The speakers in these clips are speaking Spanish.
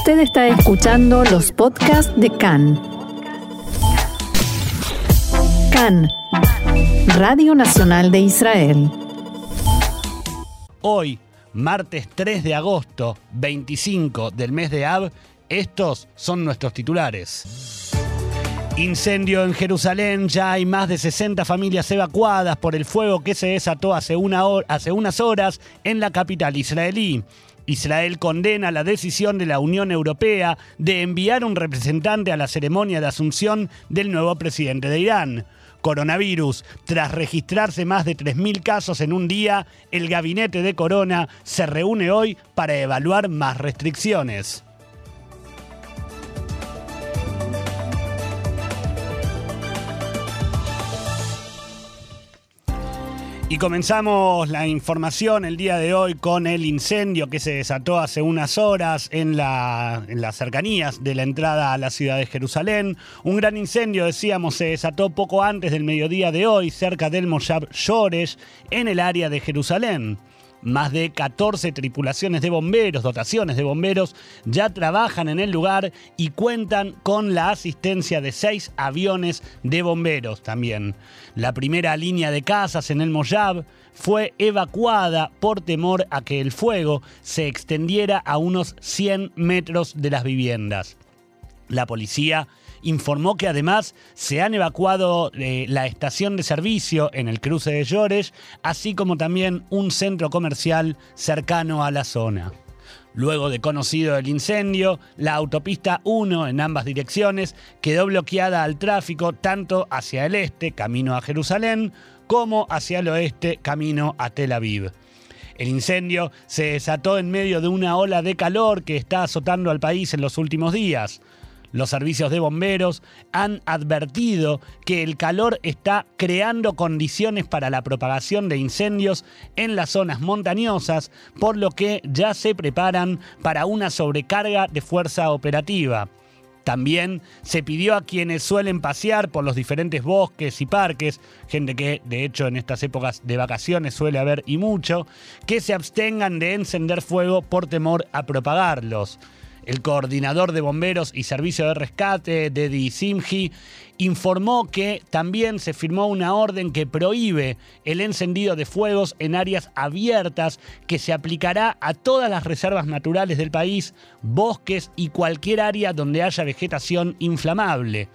Usted está escuchando los podcasts de CAN. CAN, Radio Nacional de Israel. Hoy, martes 3 de agosto, 25 del mes de Ab, estos son nuestros titulares. Incendio en Jerusalén, ya hay más de 60 familias evacuadas por el fuego que se desató hace, una hace unas horas en la capital israelí. Israel condena la decisión de la Unión Europea de enviar un representante a la ceremonia de asunción del nuevo presidente de Irán. Coronavirus. Tras registrarse más de 3.000 casos en un día, el gabinete de Corona se reúne hoy para evaluar más restricciones. Y comenzamos la información el día de hoy con el incendio que se desató hace unas horas en, la, en, las cercanías de la entrada a la ciudad de Jerusalén. Un gran incendio, decíamos, se desató poco antes del mediodía de hoy cerca del Moshab Shoresh en el área de Jerusalén. Más de 14 tripulaciones de bomberos, dotaciones de bomberos, ya trabajan en el lugar y cuentan con la asistencia de seis aviones de bomberos también. La primera línea de casas en el Moyab fue evacuada por temor a que el fuego se extendiera a unos 100 metros de las viviendas. La policía informó que además se han evacuado eh, la estación de servicio en el cruce de Llores, así como también un centro comercial cercano a la zona. Luego de conocido el incendio, la autopista 1 en ambas direcciones quedó bloqueada al tráfico tanto hacia el este, camino a Jerusalén, como hacia el oeste, camino a Tel Aviv. El incendio se desató en medio de una ola de calor que está azotando al país en los últimos días. Los servicios de bomberos han advertido que el calor está creando condiciones para la propagación de incendios en las zonas montañosas, por lo que ya se preparan para una sobrecarga de fuerza operativa. También se pidió a quienes suelen pasear por los diferentes bosques y parques, gente que de hecho en estas épocas de vacaciones suele haber y mucho, que se abstengan de encender fuego por temor a propagarlos. El coordinador de bomberos y servicio de rescate, Dedi Simji, informó que también se firmó una orden que prohíbe el encendido de fuegos en áreas abiertas que se aplicará a todas las reservas naturales del país, bosques y cualquier área donde haya vegetación inflamable.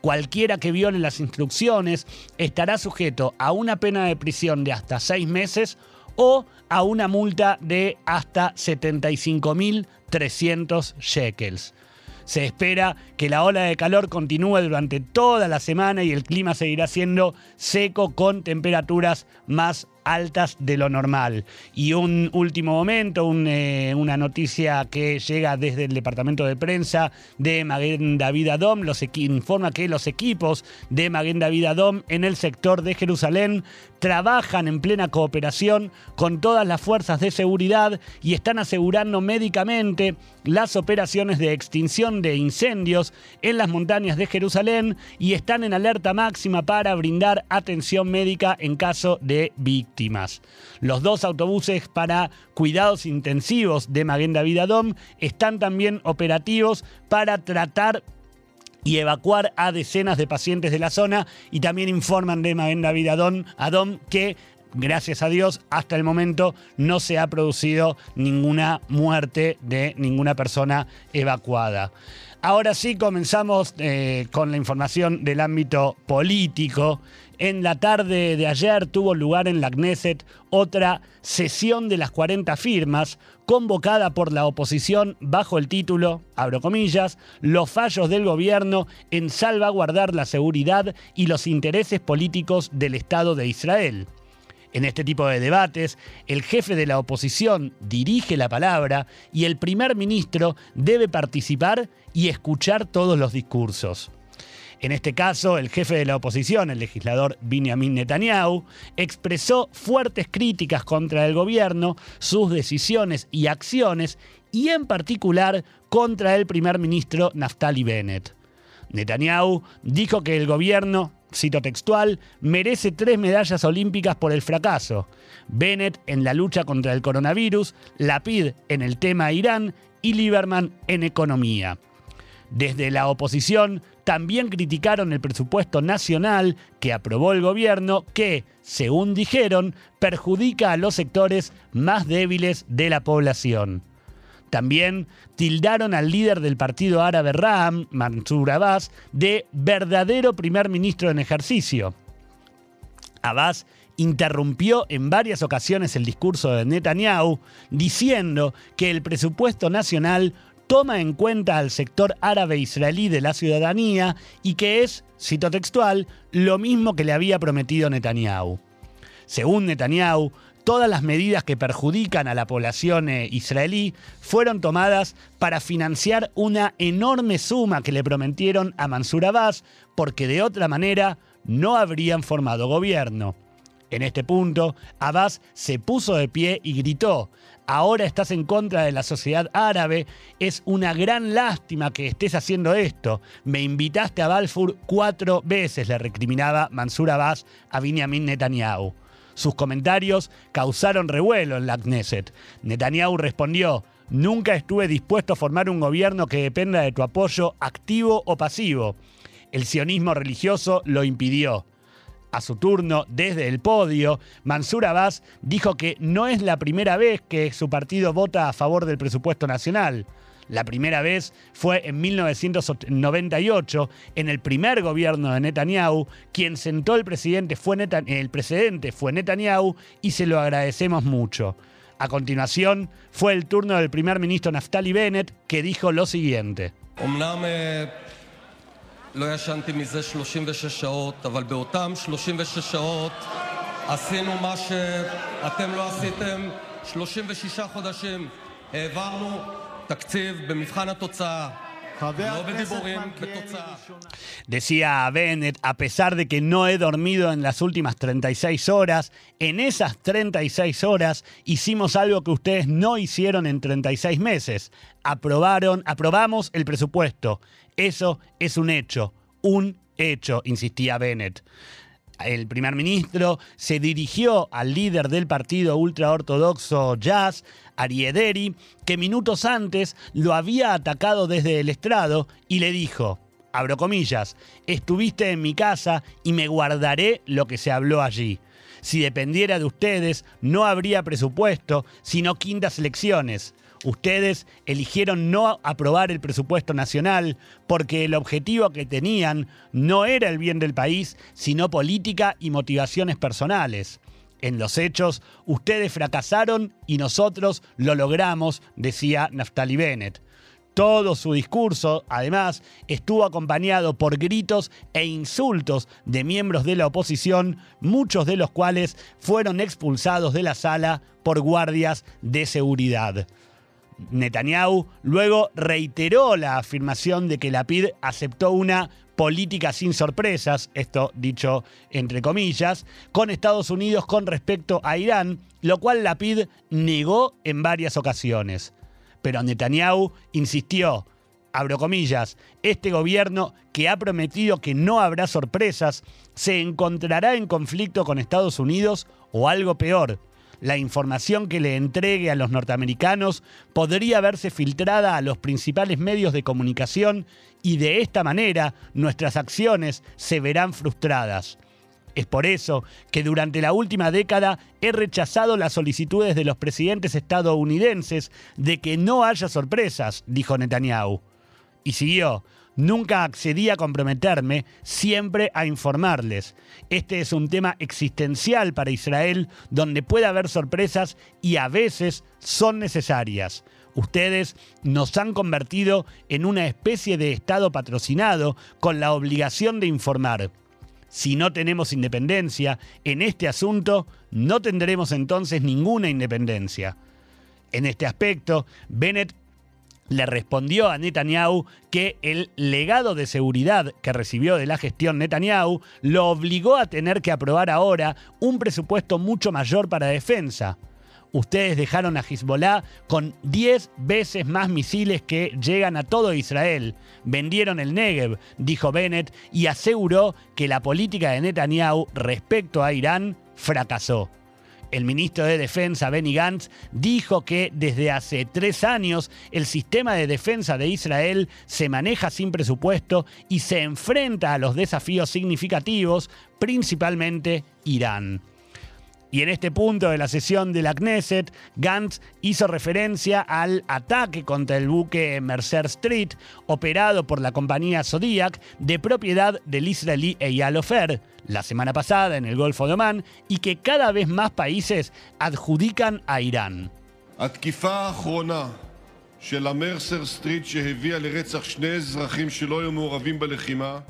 Cualquiera que viole las instrucciones estará sujeto a una pena de prisión de hasta seis meses o a una multa de hasta 75.300 shekels. Se espera que la ola de calor continúe durante toda la semana y el clima seguirá siendo seco con temperaturas más altas de lo normal. Y un último momento, eh, una noticia que llega desde el departamento de prensa de Maguen David Adom, los informa que los equipos de Maguen David Adom en el sector de Jerusalén trabajan en plena cooperación con todas las fuerzas de seguridad y están asegurando médicamente las operaciones de extinción de incendios en las montañas de Jerusalén y están en alerta máxima para brindar atención médica en caso de víctimas. Los dos autobuses para cuidados intensivos de Maguen David Adom están también operativos para tratar y evacuar a decenas de pacientes de la zona y también informan de Maguen David Adom que gracias a Dios, hasta el momento no se ha producido ninguna muerte de ninguna persona evacuada. Ahora sí comenzamos eh, con la información del ámbito político. En la tarde de ayer tuvo lugar en la Knesset otra sesión de las 40 firmas convocada por la oposición bajo el título, abro comillas, los fallos del gobierno en salvaguardar la seguridad y los intereses políticos del Estado de Israel. En este tipo de debates, el jefe de la oposición dirige la palabra y el primer ministro debe participar y escuchar todos los discursos. En este caso, el jefe de la oposición, el legislador Benjamin Netanyahu, expresó fuertes críticas contra el gobierno, sus decisiones y acciones, y en particular contra el primer ministro Naftali Bennett. Netanyahu dijo que el gobierno, cito textual, merece tres medallas olímpicas por el fracaso. Bennett en la lucha contra el coronavirus, Lapid en el tema Irán y Lieberman en economía. Desde la oposición también criticaron el presupuesto nacional que aprobó el gobierno que, según dijeron, perjudica a los sectores más débiles de la población. También tildaron al líder del partido árabe Ram, Mansour Abbas, de verdadero primer ministro en ejercicio. Abbas interrumpió en varias ocasiones el discurso de Netanyahu, diciendo que el presupuesto nacional toma en cuenta al sector árabe israelí de la ciudadanía y que es, cito textual, lo mismo que le había prometido Netanyahu. Según Netanyahu, todas las medidas que perjudican a la población eh, israelí fueron tomadas para financiar una enorme suma que le prometieron a Mansur Abbas, porque de otra manera no habrían formado gobierno. En este punto, Abbas se puso de pie y gritó, ahora estás en contra de la sociedad árabe, es una gran lástima que estés haciendo esto. Me invitaste a Balfour cuatro veces, le recriminaba Mansur Abbas a Benjamin Netanyahu. Sus comentarios causaron revuelo en la Knesset. Netanyahu respondió, nunca estuve dispuesto a formar un gobierno que dependa de tu apoyo activo o pasivo. El sionismo religioso lo impidió. A su turno, desde el podio, Mansur Abbas dijo que no es la primera vez que su partido vota a favor del presupuesto nacional. La primera vez fue en 1998, en el primer gobierno de Netanyahu. Quien sentó el presidente fue el precedente fue Netanyahu y se lo agradecemos mucho. A continuación, fue el turno del primer ministro Naftali Bennett, que dijo lo siguiente. לא ישנתי מזה 36 שעות, אבל באותם 36 שעות עשינו מה שאתם לא עשיתם 36 חודשים. העברנו תקציב במבחן התוצאה. Decía Bennett, a pesar de que no he dormido en las últimas 36 horas, en esas 36 horas hicimos algo que ustedes no hicieron en 36 meses. Aprobaron, aprobamos el presupuesto. Eso es un hecho, un hecho, insistía Bennett. El primer ministro se dirigió al líder del partido ultraortodoxo Jazz, Ariederi, que minutos antes lo había atacado desde el estrado y le dijo, abro comillas, estuviste en mi casa y me guardaré lo que se habló allí. Si dependiera de ustedes, no habría presupuesto, sino quintas elecciones. Ustedes eligieron no aprobar el presupuesto nacional porque el objetivo que tenían no era el bien del país, sino política y motivaciones personales. En los hechos, ustedes fracasaron y nosotros lo logramos, decía Naftali Bennett. Todo su discurso, además, estuvo acompañado por gritos e insultos de miembros de la oposición, muchos de los cuales fueron expulsados de la sala por guardias de seguridad. Netanyahu luego reiteró la afirmación de que la PID aceptó una política sin sorpresas, esto dicho entre comillas, con Estados Unidos con respecto a Irán, lo cual la PID negó en varias ocasiones. Pero Netanyahu insistió, abro comillas, este gobierno que ha prometido que no habrá sorpresas, se encontrará en conflicto con Estados Unidos o algo peor, la información que le entregue a los norteamericanos podría verse filtrada a los principales medios de comunicación y de esta manera nuestras acciones se verán frustradas. Es por eso que durante la última década he rechazado las solicitudes de los presidentes estadounidenses de que no haya sorpresas, dijo Netanyahu. Y siguió, Nunca accedí a comprometerme, siempre a informarles. Este es un tema existencial para Israel donde puede haber sorpresas y a veces son necesarias. Ustedes nos han convertido en una especie de Estado patrocinado con la obligación de informar. Si no tenemos independencia en este asunto, no tendremos entonces ninguna independencia. En este aspecto, Bennett le respondió a Netanyahu que el legado de seguridad que recibió de la gestión Netanyahu lo obligó a tener que aprobar ahora un presupuesto mucho mayor para defensa. ustedes dejaron a Hezbollah con 10 veces más misiles que llegan a todo Israel. Vendieron el Negev, dijo Bennett, y aseguró que la política de Netanyahu respecto a Irán fracasó. El ministro de Defensa, Benny Gantz, dijo que desde hace tres años el sistema de defensa de Israel se maneja sin presupuesto y se enfrenta a los desafíos significativos, principalmente Irán. Y en este punto de la sesión de la Knesset, Gantz hizo referencia al ataque contra el buque Mercer Street, operado por la compañía Zodiac, de propiedad del israelí Eyal Ofer, la semana pasada en el Golfo de Omán, y que cada vez más países adjudican a Irán.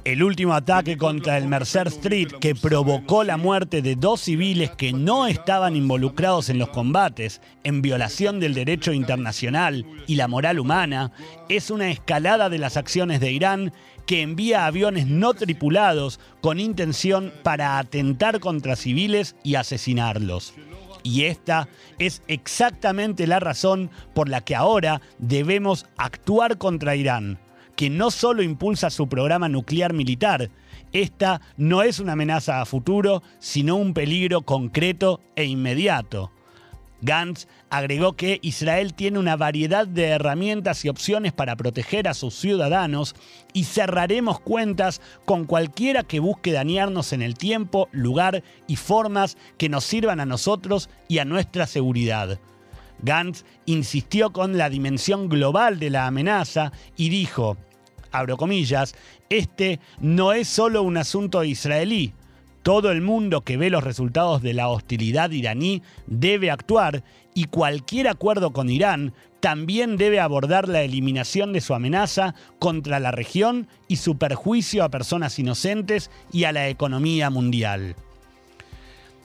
El último ataque contra el Mercer Street que provocó la muerte de dos civiles que no estaban involucrados en los combates, en violación del derecho internacional y la moral humana, es una escalada de las acciones de Irán que envía aviones no tripulados con intención para atentar contra civiles y asesinarlos. Y esta es exactamente la razón por la que ahora debemos actuar contra Irán, que no solo impulsa su programa nuclear militar, esta no es una amenaza a futuro, sino un peligro concreto e inmediato. Gantz agregó que Israel tiene una variedad de herramientas y opciones para proteger a sus ciudadanos y cerraremos cuentas con cualquiera que busque dañarnos en el tiempo, lugar y formas que nos sirvan a nosotros y a nuestra seguridad. Gantz insistió con la dimensión global de la amenaza y dijo, abro comillas, este no es solo un asunto israelí, todo el mundo que ve los resultados de la hostilidad iraní debe actuar y cualquier acuerdo con Irán también debe abordar la eliminación de su amenaza contra la región y su perjuicio a personas inocentes y a la economía mundial.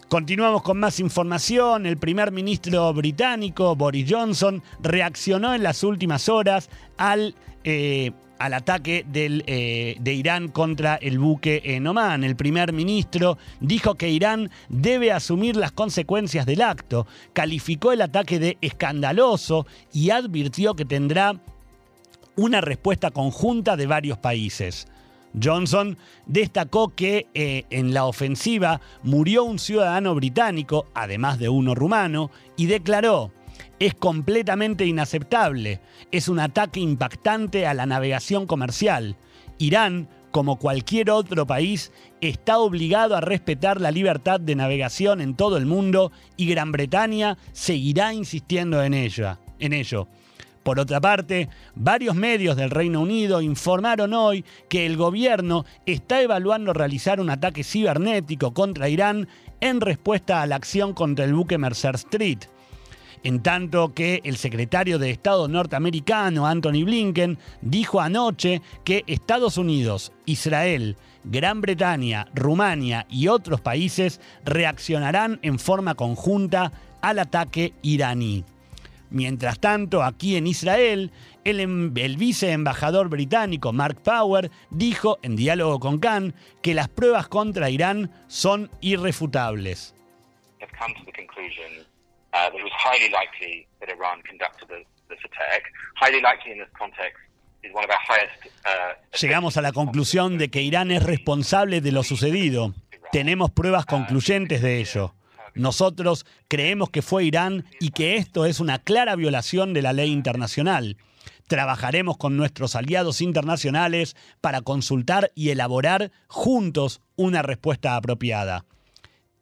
Continuamos con más información. El primer ministro británico, Boris Johnson, reaccionó en las últimas horas al eh, al ataque eh, de Irán contra el buque en Oman. El primer ministro dijo que Irán debe asumir las consecuencias del acto, calificó el ataque de escandaloso y advirtió que tendrá una respuesta conjunta de varios países. Johnson destacó que eh, en la ofensiva murió un ciudadano británico, además de uno rumano, y declaró, es completamente inaceptable. Es un ataque impactante a la navegación comercial. Irán, como cualquier otro país, está obligado a respetar la libertad de navegación en todo el mundo y Gran Bretaña seguirá insistiendo en, en ello. Por otra parte, varios medios del Reino Unido informaron hoy que el gobierno está evaluando realizar un ataque cibernético contra Irán en respuesta a la acción contra el buque Mercer Street en tanto que el secretario de Estado norteamericano, Anthony Blinken, dijo anoche que Estados Unidos, Israel, Gran Bretaña, Rumania y otros países reaccionarán en forma conjunta al ataque iraní. Mientras tanto, aquí en Israel, el, em, el viceembajador británico Mark Power dijo en diálogo con Khan que las pruebas contra Irán son irrefutables. Uh, that it was highly likely that Iran conducted this attack. Highly likely in this context is one of our highest. Uh, Llegamos a la conclusión de que Irán es responsable de lo sucedido. Tenemos pruebas concluyentes de ello. Nosotros creemos que fue Irán y que esto es una clara violación de la ley internacional. Trabajaremos con nuestros aliados internacionales para consultar y elaborar juntos una respuesta apropiada.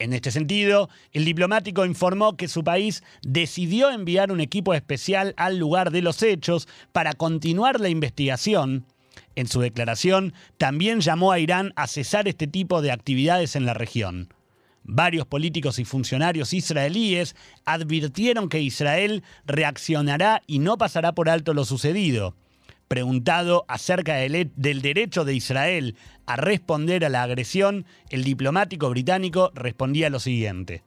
En este sentido, el diplomático informó que su país decidió enviar un equipo especial al lugar de los hechos para continuar la investigación. En su declaración, también llamó a Irán a cesar este tipo de actividades en la región. Varios políticos y funcionarios israelíes advirtieron que Israel reaccionará y no pasará por alto lo sucedido. Preguntado acerca del, derecho de Israel a responder a la agresión, el diplomático británico respondía lo siguiente.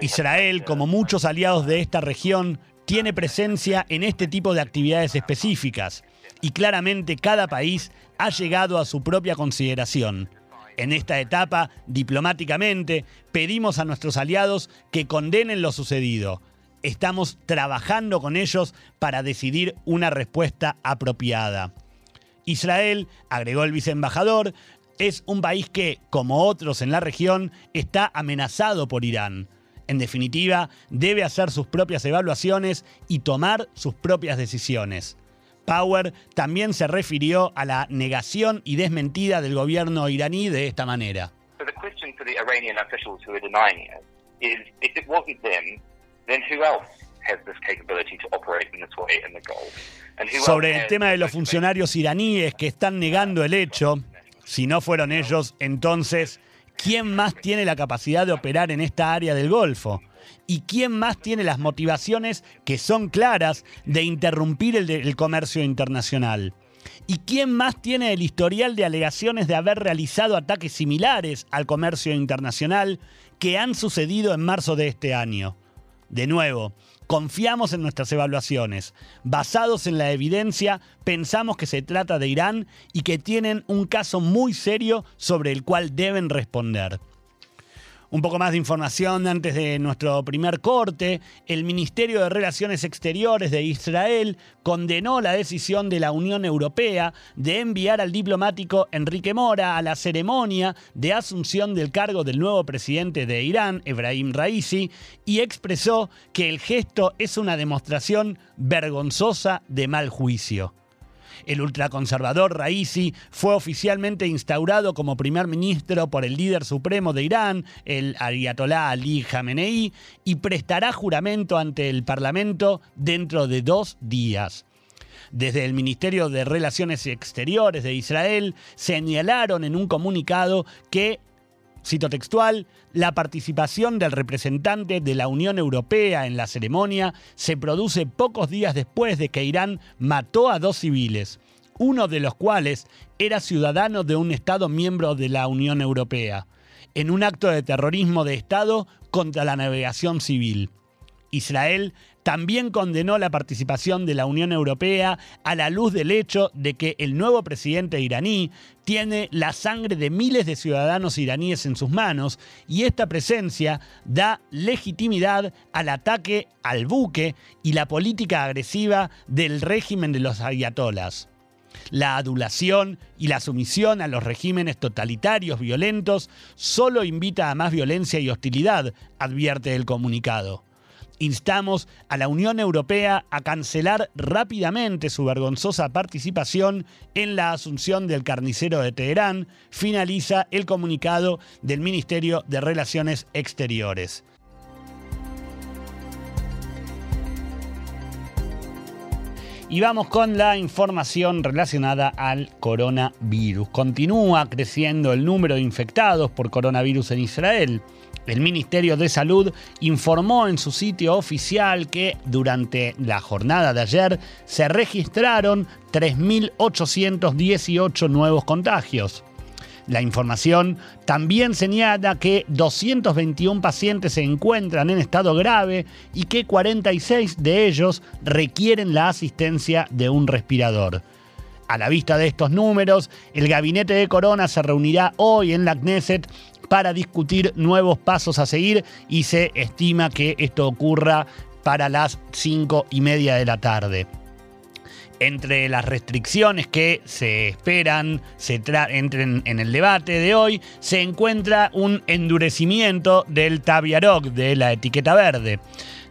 Israel, como muchos aliados de esta región, tiene presencia en este tipo de actividades específicas y claramente cada país ha llegado a su propia consideración. En esta etapa, diplomáticamente, pedimos a nuestros aliados que condenen lo sucedido. Estamos trabajando con ellos para decidir una respuesta apropiada. Israel, agregó el viceembajador, es un país que, como otros en la región, está amenazado por Irán. En definitiva, debe hacer sus propias evaluaciones y tomar sus propias decisiones. Power también se refirió a la negación y desmentida del gobierno iraní de esta manera. Sobre el tema de los funcionarios iraníes que están negando el hecho, si no fueron ellos, entonces, ¿quién más tiene la capacidad de operar en esta área del Golfo? ¿Y quién más tiene las motivaciones que son claras de interrumpir el, comercio internacional? ¿Y quién más tiene el historial de alegaciones de haber realizado ataques similares al comercio internacional que han sucedido en marzo de este año? De nuevo, confiamos en nuestras evaluaciones. Basados en la evidencia, pensamos que se trata de Irán y que tienen un caso muy serio sobre el cual deben responder. Un poco más de información antes de nuestro primer corte. El Ministerio de Relaciones Exteriores de Israel condenó la decisión de la Unión Europea de enviar al diplomático Enrique Mora a la ceremonia de asunción del cargo del nuevo presidente de Irán, Ebrahim Raisi, y expresó que el gesto es una demostración vergonzosa de mal juicio. El ultraconservador Raisi fue oficialmente instaurado como primer ministro por el líder supremo de Irán, el Ayatollah Ali Khamenei, y prestará juramento ante el Parlamento dentro de dos días. Desde el Ministerio de Relaciones Exteriores de Israel señalaron en un comunicado que cito textual, la participación del representante de la Unión Europea en la ceremonia se produce pocos días después de que Irán mató a dos civiles, uno de los cuales era ciudadano de un Estado miembro de la Unión Europea, en un acto de terrorismo de Estado contra la navegación civil. Israel también condenó la participación de la Unión Europea a la luz del hecho de que el nuevo presidente iraní tiene la sangre de miles de ciudadanos iraníes en sus manos y esta presencia da legitimidad al ataque al buque y la política agresiva del régimen de los ayatolas. La adulación y la sumisión a los regímenes totalitarios violentos solo invita a más violencia y hostilidad, advierte el comunicado. Instamos a la Unión Europea a cancelar rápidamente su vergonzosa participación en la asunción del carnicero de Teherán, finaliza el comunicado del Ministerio de Relaciones Exteriores. Y vamos con la información relacionada al coronavirus. Continúa creciendo el número de infectados por coronavirus en Israel. El Ministerio de Salud informó en su sitio oficial que durante la jornada de ayer se registraron 3.818 nuevos contagios. La información también señala que 221 pacientes se encuentran en estado grave y que 46 de ellos requieren la asistencia de un respirador. A la vista de estos números, el gabinete de Corona se reunirá hoy en la Knesset para discutir nuevos pasos a seguir y se estima que esto ocurra para las cinco y media de la tarde. Entre las restricciones que se esperan se entren en el debate de hoy, se encuentra un endurecimiento del Taviarok, de la etiqueta verde.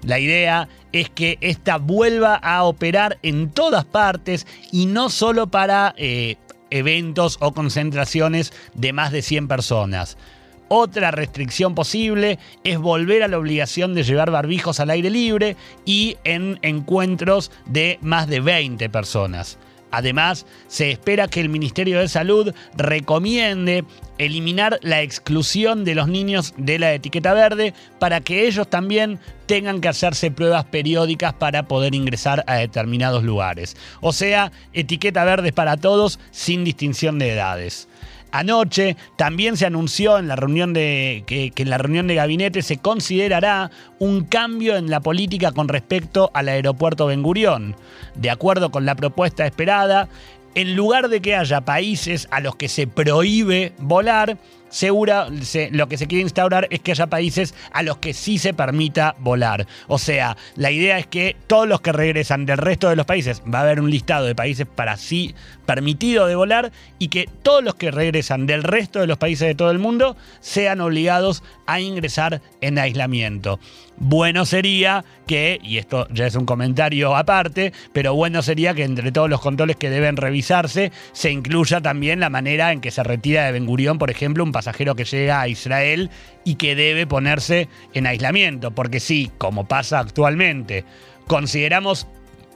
La idea es que esta vuelva a operar en todas partes y no solo para eh, eventos o concentraciones de más de 100 personas. Otra restricción posible es volver a la obligación de llevar barbijos al aire libre y en encuentros de más de 20 personas. Además, se espera que el Ministerio de Salud recomiende eliminar la exclusión de los niños de la etiqueta verde para que ellos también tengan que hacerse pruebas periódicas para poder ingresar a determinados lugares. O sea, etiqueta verde para todos sin distinción de edades. Anoche también se anunció en la reunión de, que, que en la reunión de gabinete se considerará un cambio en la política con respecto al aeropuerto Ben Gurión. De acuerdo con la propuesta esperada, en lugar de que haya países a los que se prohíbe volar, segura, lo que se quiere instaurar es que haya países a los que sí se permita volar. O sea, la idea es que todos los que regresan del resto de los países, va a haber un listado de países para sí permitido de volar y que todos los que regresan del resto de los países de todo el mundo sean obligados a ingresar en aislamiento. Bueno sería que, y esto ya es un comentario aparte, pero bueno sería que entre todos los controles que deben revisarse se incluya también la manera en que se retira de Ben Gurión, por ejemplo, un pasajero que llega a Israel y que debe ponerse en aislamiento, porque sí, como pasa actualmente, consideramos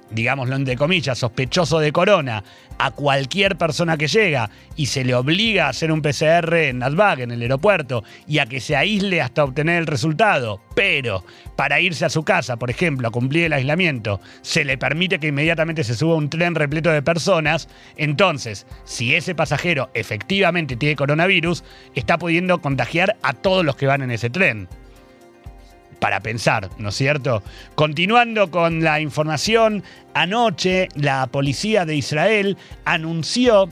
digámoslo entre comillas, sospechoso de corona a cualquier persona que llega y se le obliga a hacer un PCR en Nadbag, en el aeropuerto, y a que se aísle hasta obtener el resultado, pero para irse a su casa, por ejemplo, a cumplir el aislamiento, se le permite que inmediatamente se suba un tren repleto de personas, entonces, si ese pasajero efectivamente tiene coronavirus, está pudiendo contagiar a todos los que van en ese tren para pensar, ¿no es cierto? Continuando con la información, anoche la policía de Israel anunció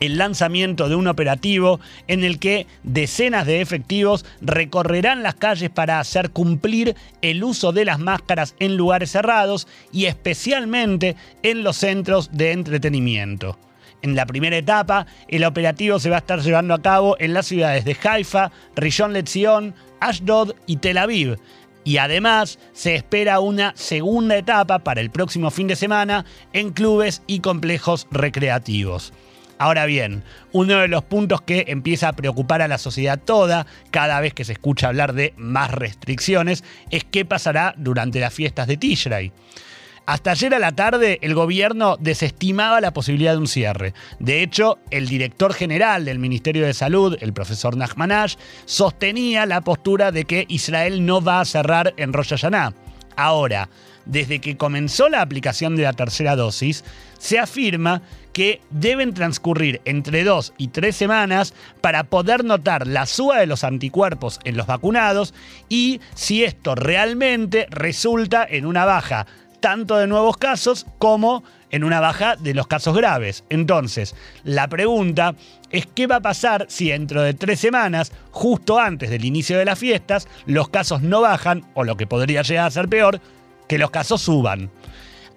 el lanzamiento de un operativo en el que decenas de efectivos recorrerán las calles para hacer cumplir el uso de las máscaras en lugares cerrados y especialmente en los centros de entretenimiento. En la primera etapa, el operativo se va a estar llevando a cabo en las ciudades de Haifa, Rishon LeZion, Ashdod y Tel Aviv. Y además se espera una segunda etapa para el próximo fin de semana en clubes y complejos recreativos. Ahora bien, uno de los puntos que empieza a preocupar a la sociedad toda cada vez que se escucha hablar de más restricciones es qué pasará durante las fiestas de Tishrei. Hasta ayer a la tarde el gobierno desestimaba la posibilidad de un cierre. De hecho, el director general del Ministerio de Salud, el profesor Nachmanash, sostenía la postura de que Israel no va a cerrar en Rosh Hashanah. Ahora, desde que comenzó la aplicación de la tercera dosis, se afirma que deben transcurrir entre dos y tres semanas para poder notar la suba de los anticuerpos en los vacunados y si esto realmente resulta en una baja tanto de nuevos casos como en una baja de los casos graves. Entonces, la pregunta es qué va a pasar si dentro de tres semanas, justo antes del inicio de las fiestas, los casos no bajan, o lo que podría llegar a ser peor, que los casos suban.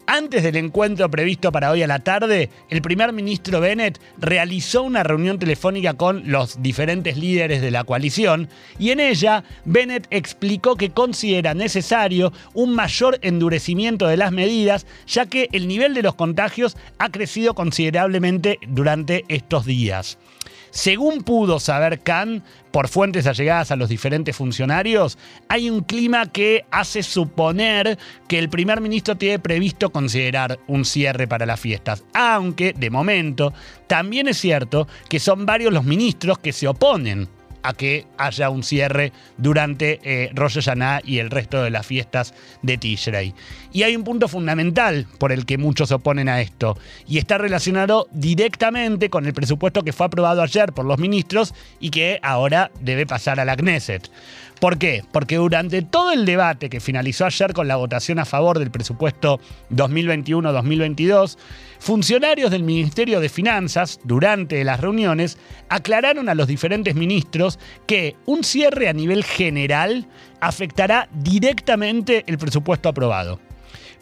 Antes del encuentro previsto para hoy a la tarde, el primer ministro Bennett realizó una reunión telefónica con los diferentes líderes de la coalición y en ella Bennett explicó que considera necesario un mayor endurecimiento de las medidas ya que el nivel de los contagios ha crecido considerablemente durante estos días. Según pudo saber Khan, por fuentes allegadas a los diferentes funcionarios, hay un clima que hace suponer que el primer ministro tiene previsto considerar un cierre para las fiestas, aunque de momento también es cierto que son varios los ministros que se oponen a que haya un cierre durante eh, Rosh y el resto de las fiestas de Tishrei. Y hay un punto fundamental por el que muchos se oponen a esto, y está relacionado directamente con el presupuesto que fue aprobado ayer por los ministros y que ahora debe pasar a la Knesset. ¿Por qué? Porque durante todo el debate que finalizó ayer con la votación a favor del presupuesto 2021-2022, funcionarios del Ministerio de Finanzas, durante las reuniones, aclararon a los diferentes ministros que un cierre a nivel general afectará directamente el presupuesto aprobado.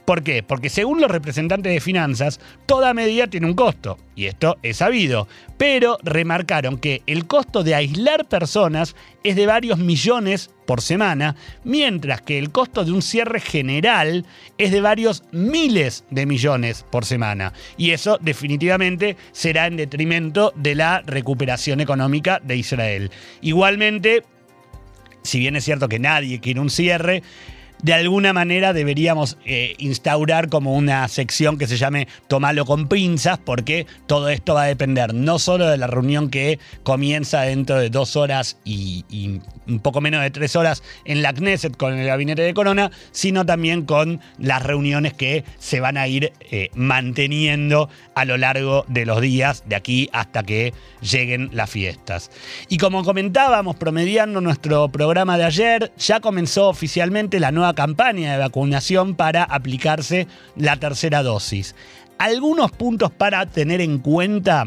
¿Por qué? Porque según los representantes de finanzas, toda medida tiene un costo, y esto es sabido, pero remarcaron que el costo de aislar personas es de varios millones por semana, mientras que el costo de un cierre general es de varios miles de millones por semana. Y eso definitivamente será en detrimento de la recuperación económica de Israel. Igualmente, si bien es cierto que nadie quiere un cierre, de alguna manera deberíamos eh, instaurar como una sección que se llame Tomalo con pinzas, porque todo esto va a depender no solo de la reunión que comienza dentro de dos horas y, un poco menos de tres horas en la Knesset con el gabinete de Corona, sino también con las reuniones que se van a ir eh, manteniendo a lo largo de los días de aquí hasta que lleguen las fiestas. Y como comentábamos, promediando nuestro programa de ayer, ya comenzó oficialmente la nueva campaña de vacunación para aplicarse la tercera dosis. Algunos puntos para tener en cuenta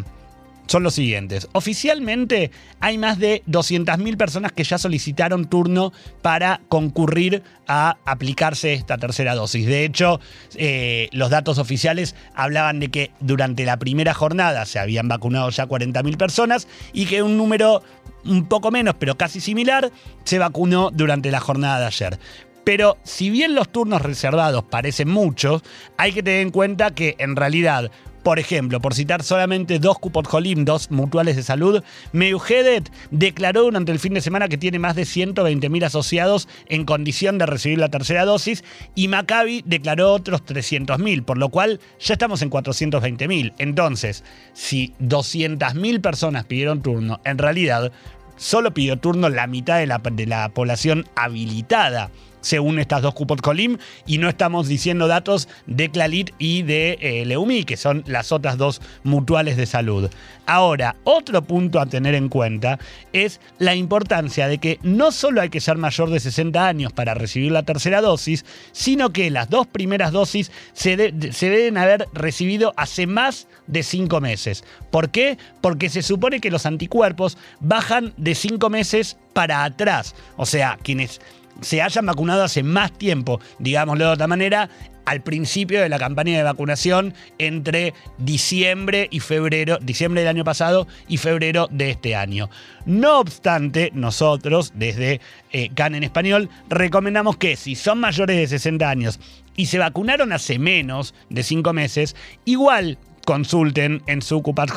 son los siguientes. Oficialmente hay más de 200.000 personas que ya solicitaron turno para concurrir a aplicarse esta tercera dosis. De hecho, eh, los datos oficiales hablaban de que durante la primera jornada se habían vacunado ya 40.000 personas y que un número un poco menos, pero casi similar, se vacunó durante la jornada de ayer. Pero si bien los turnos reservados parecen muchos, hay que tener en cuenta que en realidad por ejemplo, por citar solamente dos cupos Jolim, dos mutuales de salud, Meugedet declaró durante el fin de semana que tiene más de 120.000 asociados en condición de recibir la tercera dosis y Maccabi declaró otros 300.000, por lo cual ya estamos en 420.000. Entonces, si 200.000 personas pidieron turno, en realidad solo pidió turno la mitad de la, de la población habilitada según estas dos cupos Colim, y no estamos diciendo datos de Clalit y de eh, Leumi, que son las otras dos mutuales de salud. Ahora, otro punto a tener en cuenta es la importancia de que no solo hay que ser mayor de 60 años para recibir la tercera dosis, sino que las dos primeras dosis se, se deben haber recibido hace más de 5 meses. ¿Por qué? Porque se supone que los anticuerpos bajan de 5 meses para atrás. O sea, quienes se hayan vacunado hace más tiempo, digámoslo de otra manera, al principio de la campaña de vacunación entre diciembre y febrero, diciembre del año pasado y febrero de este año. No obstante, nosotros desde eh, CAN en español recomendamos que si son mayores de 60 años y se vacunaron hace menos de 5 meses, igual consulten en su Cupat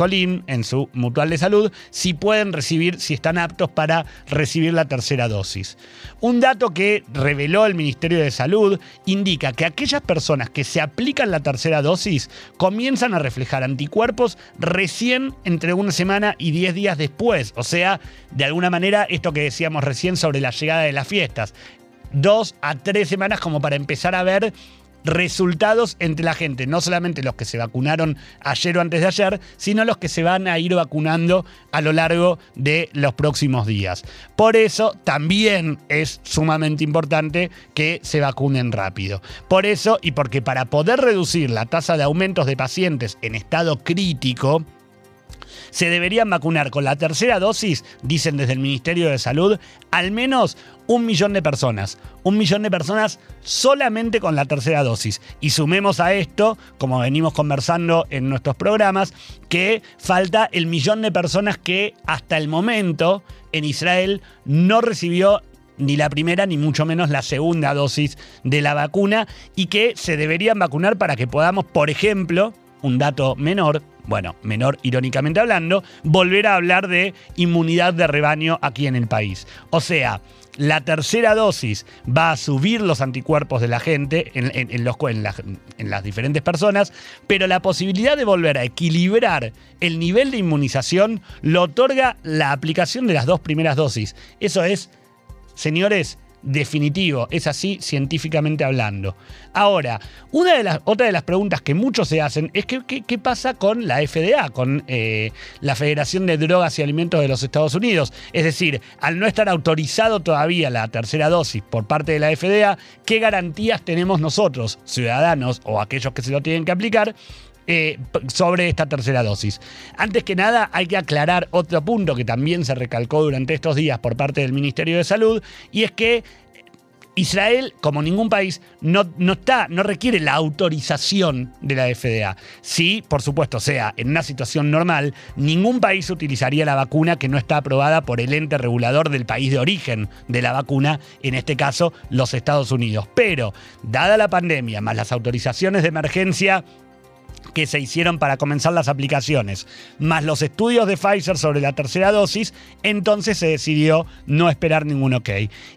en su mutual de salud, si pueden recibir, si están aptos para recibir la tercera dosis. Un dato que reveló el Ministerio de Salud indica que aquellas personas que se aplican la tercera dosis comienzan a reflejar anticuerpos recién entre una semana y 10 días después. O sea, de alguna manera, esto que decíamos recién sobre la llegada de las fiestas. Dos a tres semanas como para empezar a ver resultados entre la gente, no solamente los que se vacunaron ayer o antes de ayer, sino los que se van a ir vacunando a lo largo de los próximos días. Por eso también es sumamente importante que se vacunen rápido. Por eso y porque para poder reducir la tasa de aumentos de pacientes en estado crítico, se deberían vacunar con la tercera dosis, dicen desde el Ministerio de Salud, al menos un millón de personas. Un millón de personas solamente con la tercera dosis. Y sumemos a esto, como venimos conversando en nuestros programas, que falta el millón de personas que hasta el momento en Israel no recibió ni la primera ni mucho menos la segunda dosis de la vacuna y que se deberían vacunar para que podamos, por ejemplo, un dato menor, bueno, menor irónicamente hablando, volver a hablar de inmunidad de rebaño aquí en el país. O sea, la tercera dosis va a subir los anticuerpos de la gente en, las diferentes personas, pero la posibilidad de volver a equilibrar el nivel de inmunización lo otorga la aplicación de las dos primeras dosis. Eso es, señores, definitivo, es así científicamente hablando. Ahora, una de las, otra de las preguntas que muchos se hacen es que, qué pasa con la FDA, con eh, la Federación de Drogas y Alimentos de los Estados Unidos. Es decir, al no estar autorizado todavía la tercera dosis por parte de la FDA, ¿qué garantías tenemos nosotros, ciudadanos o aquellos que se lo tienen que aplicar, eh, sobre esta tercera dosis. Antes que nada, hay que aclarar otro punto que también se recalcó durante estos días por parte del Ministerio de Salud, y es que Israel, como ningún país, no, no, está, no requiere la autorización de la FDA. Si, por supuesto, sea en una situación normal, ningún país utilizaría la vacuna que no está aprobada por el ente regulador del país de origen de la vacuna, en este caso los Estados Unidos. Pero, dada la pandemia, más las autorizaciones de emergencia que se hicieron para comenzar las aplicaciones, más los estudios de Pfizer sobre la tercera dosis, entonces se decidió no esperar ningún ok.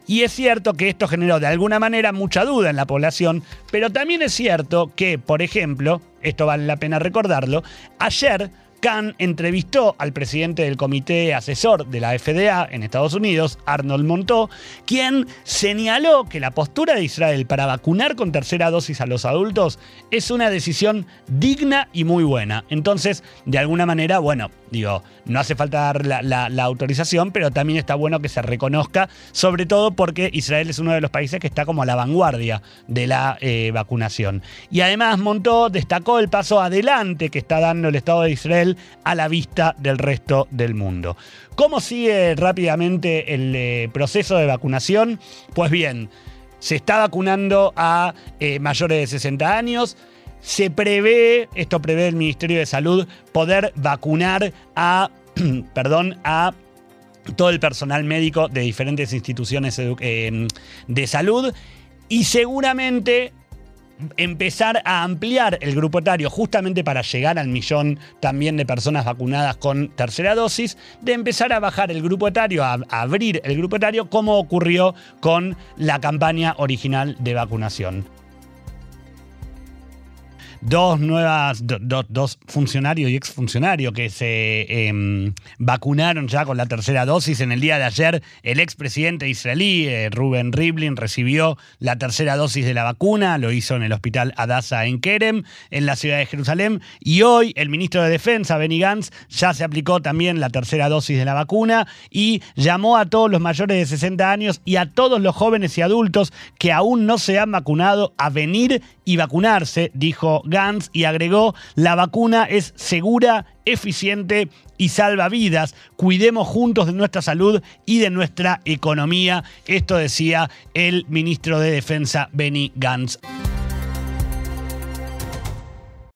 Y es cierto que esto generó de alguna manera mucha duda en la población, pero también es cierto que, por ejemplo, esto vale la pena recordarlo, ayer Khan entrevistó al presidente del comité asesor de la FDA en Estados Unidos, Arnold Montó, quien señaló que la postura de Israel para vacunar con tercera dosis a los adultos es una decisión digna y muy buena. Entonces, de alguna manera, bueno, digo, no hace falta dar la, autorización, pero también está bueno que se reconozca, sobre todo porque Israel es uno de los países que está como a la vanguardia de la eh, vacunación. Y además Montó destacó el paso adelante que está dando el Estado de Israel a la vista del resto del mundo. ¿Cómo sigue rápidamente el eh, proceso de vacunación? Pues bien, se está vacunando a eh, mayores de 60 años. Se prevé, esto prevé el Ministerio de Salud, poder vacunar a, perdón, a todo el personal médico de diferentes instituciones eh, de salud y seguramente empezar a ampliar el grupo etario justamente para llegar al millón también de personas vacunadas con tercera dosis, de empezar a bajar el grupo etario, a, abrir el grupo etario como ocurrió con la campaña original de vacunación dos nuevas, dos funcionarios y exfuncionarios que se em, vacunaron ya con la tercera dosis. En el día de ayer, el expresidente israelí, eh, Ruben Rivlin, recibió la tercera dosis de la vacuna, lo hizo en el hospital Adasa en Kerem, en la ciudad de Jerusalén. Y hoy, el ministro de Defensa, Benny Gantz, ya se aplicó también la tercera dosis de la vacuna y llamó a todos los mayores de 60 años y a todos los jóvenes y adultos que aún no se han vacunado a venir y vacunarse, dijo Gantz, y agregó, la vacuna es segura, eficiente y salva vidas. Cuidemos juntos de nuestra salud y de nuestra economía. Esto decía el ministro de Defensa, Benny Gantz.